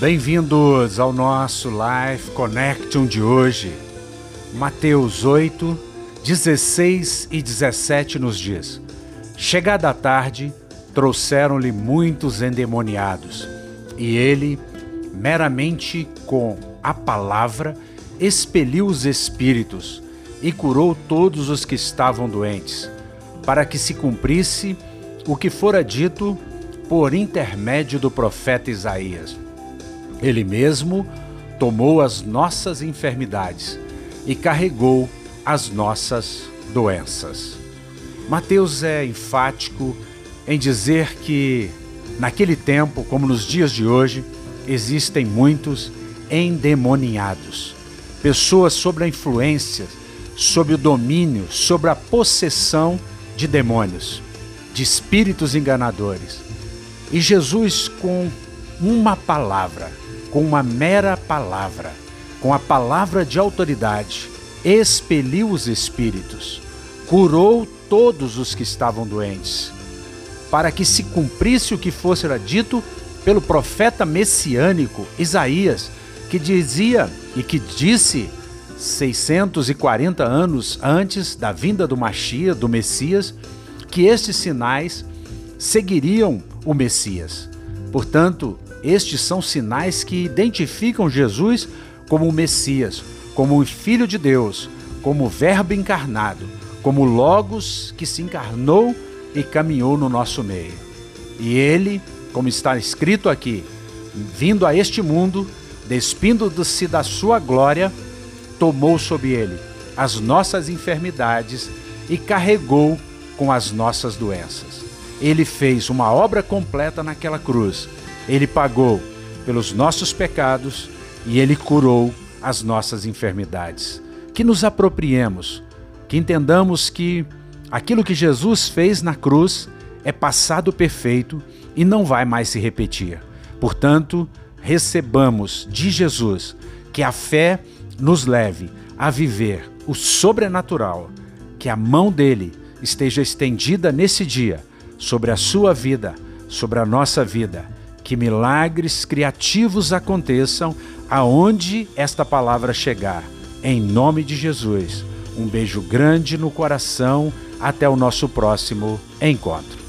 Bem-vindos ao nosso Life Connection de hoje. Mateus 8, 16 e 17 nos diz: Chegada a tarde, trouxeram-lhe muitos endemoniados, e ele, meramente com a palavra, expeliu os espíritos e curou todos os que estavam doentes, para que se cumprisse o que fora dito por intermédio do profeta Isaías. Ele mesmo tomou as nossas enfermidades e carregou as nossas doenças. Mateus é enfático em dizer que, naquele tempo, como nos dias de hoje, existem muitos endemoniados, pessoas sob a influência, sob o domínio, sob a possessão de demônios, de espíritos enganadores. E Jesus, com uma palavra, com uma mera palavra, com a palavra de autoridade, expeliu os espíritos, curou todos os que estavam doentes, para que se cumprisse o que fosse dito pelo profeta messiânico Isaías, que dizia e que disse 640 anos antes da vinda do Machia, do Messias, que estes sinais seguiriam o Messias. Portanto, estes são sinais que identificam Jesus como o Messias, como o Filho de Deus, como o Verbo encarnado, como Logos que se encarnou e caminhou no nosso meio. E ele, como está escrito aqui, vindo a este mundo, despindo-se da sua glória, tomou sobre ele as nossas enfermidades e carregou com as nossas doenças. Ele fez uma obra completa naquela cruz ele pagou pelos nossos pecados e ele curou as nossas enfermidades. Que nos apropriemos, que entendamos que aquilo que Jesus fez na cruz é passado perfeito e não vai mais se repetir. Portanto, recebamos de Jesus que a fé nos leve a viver o sobrenatural, que a mão dele esteja estendida nesse dia sobre a sua vida, sobre a nossa vida que milagres criativos aconteçam aonde esta palavra chegar. Em nome de Jesus. Um beijo grande no coração. Até o nosso próximo encontro.